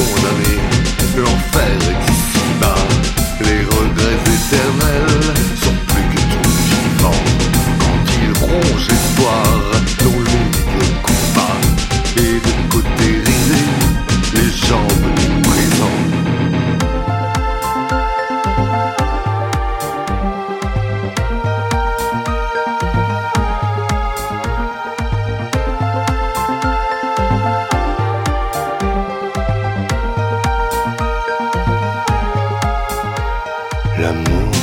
condamné, l'enfer qui s'y bat, les regrets éternels sont plus que tout vivant. Quand ils rongent l'espoir, l'on les combat, et de côté risé, les gens l'amour.